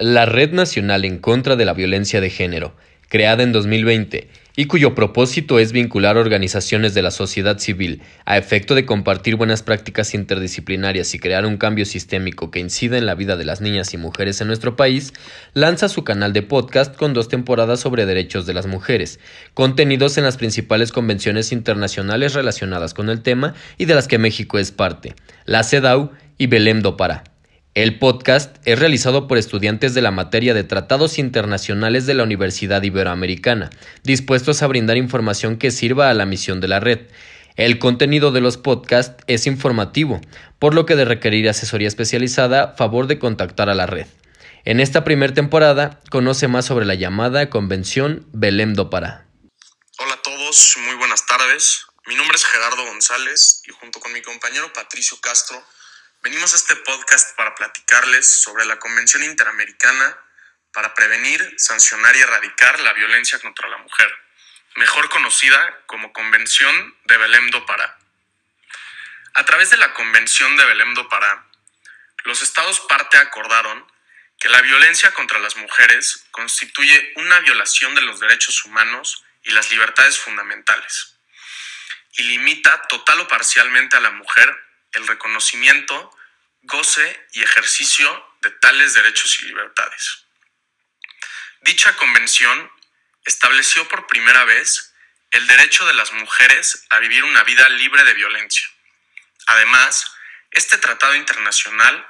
La Red Nacional en contra de la Violencia de Género, creada en 2020 y cuyo propósito es vincular organizaciones de la sociedad civil a efecto de compartir buenas prácticas interdisciplinarias y crear un cambio sistémico que incida en la vida de las niñas y mujeres en nuestro país, lanza su canal de podcast con dos temporadas sobre derechos de las mujeres, contenidos en las principales convenciones internacionales relacionadas con el tema y de las que México es parte, la CEDAW y Belém do Pará. El podcast es realizado por estudiantes de la materia de Tratados Internacionales de la Universidad Iberoamericana, dispuestos a brindar información que sirva a la misión de la red. El contenido de los podcasts es informativo, por lo que de requerir asesoría especializada, favor de contactar a la red. En esta primera temporada, conoce más sobre la llamada Convención Belém do Pará. Hola a todos, muy buenas tardes. Mi nombre es Gerardo González y junto con mi compañero Patricio Castro Venimos a este podcast para platicarles sobre la Convención Interamericana para prevenir, sancionar y erradicar la violencia contra la mujer, mejor conocida como Convención de Belém do Pará. A través de la Convención de Belém do Pará, los estados parte acordaron que la violencia contra las mujeres constituye una violación de los derechos humanos y las libertades fundamentales, y limita total o parcialmente a la mujer el reconocimiento, goce y ejercicio de tales derechos y libertades. Dicha convención estableció por primera vez el derecho de las mujeres a vivir una vida libre de violencia. Además, este tratado internacional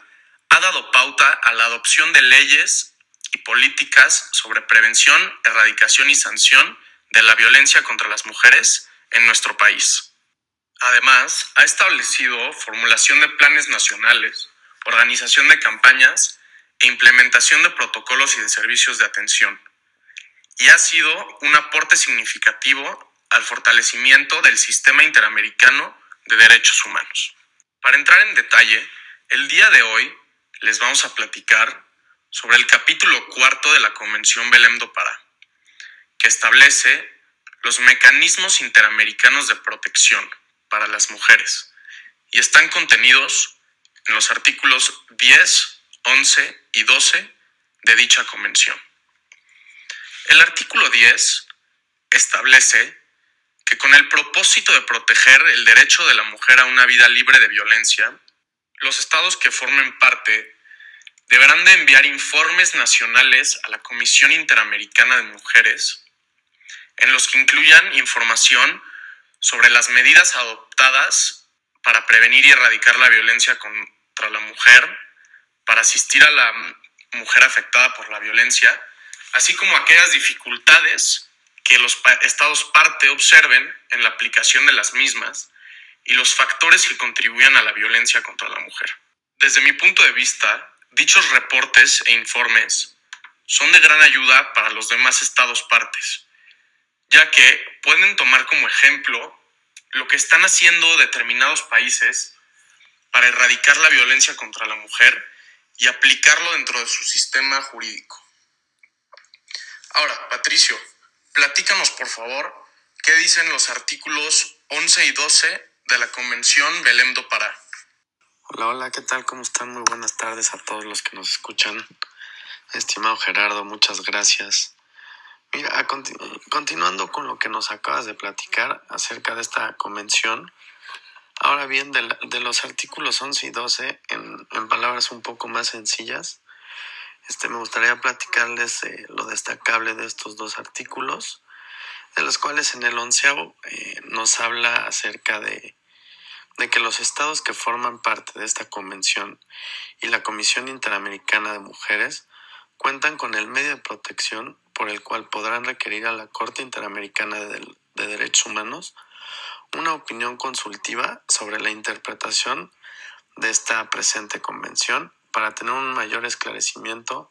ha dado pauta a la adopción de leyes y políticas sobre prevención, erradicación y sanción de la violencia contra las mujeres en nuestro país. Además, ha establecido formulación de planes nacionales, organización de campañas e implementación de protocolos y de servicios de atención. Y ha sido un aporte significativo al fortalecimiento del sistema interamericano de derechos humanos. Para entrar en detalle, el día de hoy les vamos a platicar sobre el capítulo cuarto de la Convención Belém do Pará, que establece los mecanismos interamericanos de protección para las mujeres y están contenidos en los artículos 10, 11 y 12 de dicha convención. El artículo 10 establece que con el propósito de proteger el derecho de la mujer a una vida libre de violencia, los estados que formen parte deberán de enviar informes nacionales a la Comisión Interamericana de Mujeres en los que incluyan información sobre las medidas adoptadas para prevenir y erradicar la violencia contra la mujer, para asistir a la mujer afectada por la violencia, así como aquellas dificultades que los estados parte observen en la aplicación de las mismas y los factores que contribuyan a la violencia contra la mujer. Desde mi punto de vista, dichos reportes e informes son de gran ayuda para los demás estados partes, ya que pueden tomar como ejemplo lo que están haciendo determinados países para erradicar la violencia contra la mujer y aplicarlo dentro de su sistema jurídico. Ahora, Patricio, platícanos por favor qué dicen los artículos 11 y 12 de la Convención Belém do Pará. Hola, hola, ¿qué tal? ¿Cómo están? Muy buenas tardes a todos los que nos escuchan. Estimado Gerardo, muchas gracias Mira, continuando con lo que nos acabas de platicar acerca de esta convención, ahora bien, de, los artículos 11 y 12, en, palabras un poco más sencillas, este, me gustaría platicarles eh, lo destacable de estos dos artículos, de los cuales en el onceavo eh, nos habla acerca de, de que los estados que forman parte de esta convención y la Comisión Interamericana de Mujeres cuentan con el medio de protección por el cual podrán requerir a la Corte Interamericana de, Derechos Humanos una opinión consultiva sobre la interpretación de esta presente convención para tener un mayor esclarecimiento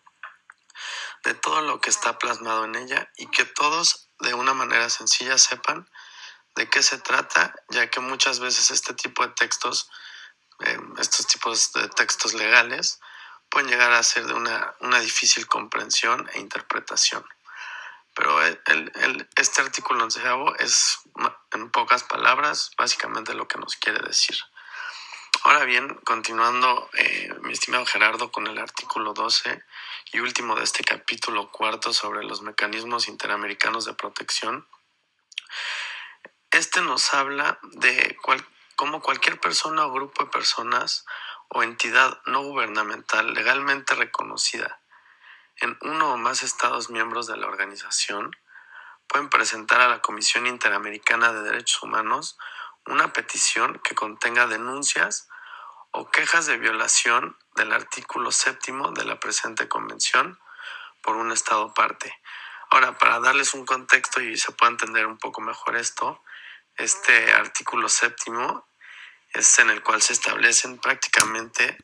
de todo lo que está plasmado en ella y que todos de una manera sencilla sepan de qué se trata, ya que muchas veces este tipo de textos, eh, estos tipos de textos legales, pueden llegar a ser de una, una difícil comprensión e interpretación. Pero el, este artículo onceavo es, en pocas palabras, básicamente lo que nos quiere decir. Ahora bien, continuando, eh, mi estimado Gerardo, con el artículo 12 y último de este capítulo cuarto sobre los mecanismos interamericanos de protección, este nos habla de cómo cualquier persona o grupo de personas o entidad no gubernamental legalmente reconocida en uno o más estados miembros de la organización pueden presentar a la Comisión Interamericana de Derechos Humanos una petición que contenga denuncias o quejas de violación del artículo séptimo de la presente convención por un Estado parte. Ahora, para darles un contexto y se pueda entender un poco mejor esto, este artículo séptimo es en el cual se establecen prácticamente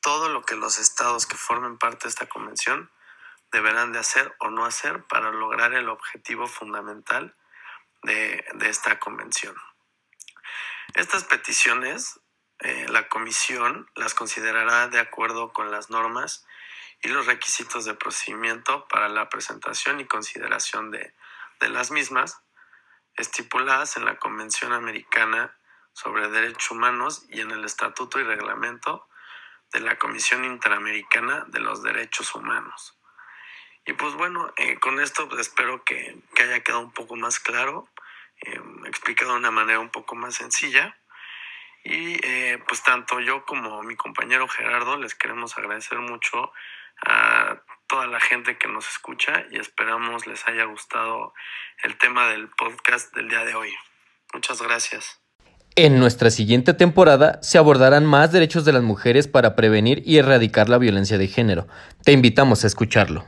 todo lo que los estados que formen parte de esta convención deberán de hacer o no hacer para lograr el objetivo fundamental de, esta convención. Estas peticiones, eh, la comisión las considerará de acuerdo con las normas y los requisitos de procedimiento para la presentación y consideración de, de las mismas, estipuladas en la Convención Americana sobre Derechos Humanos y en el Estatuto y Reglamento de la Comisión Interamericana de los Derechos Humanos. Y pues bueno, eh, con esto espero que, haya quedado un poco más claro, eh, explicado de una manera un poco más sencilla. Y eh, pues tanto yo como mi compañero Gerardo les queremos agradecer mucho a toda la gente que nos escucha y esperamos les haya gustado el tema del podcast del día de hoy. Muchas gracias. En nuestra siguiente temporada se abordarán más derechos de las mujeres para prevenir y erradicar la violencia de género. Te invitamos a escucharlo.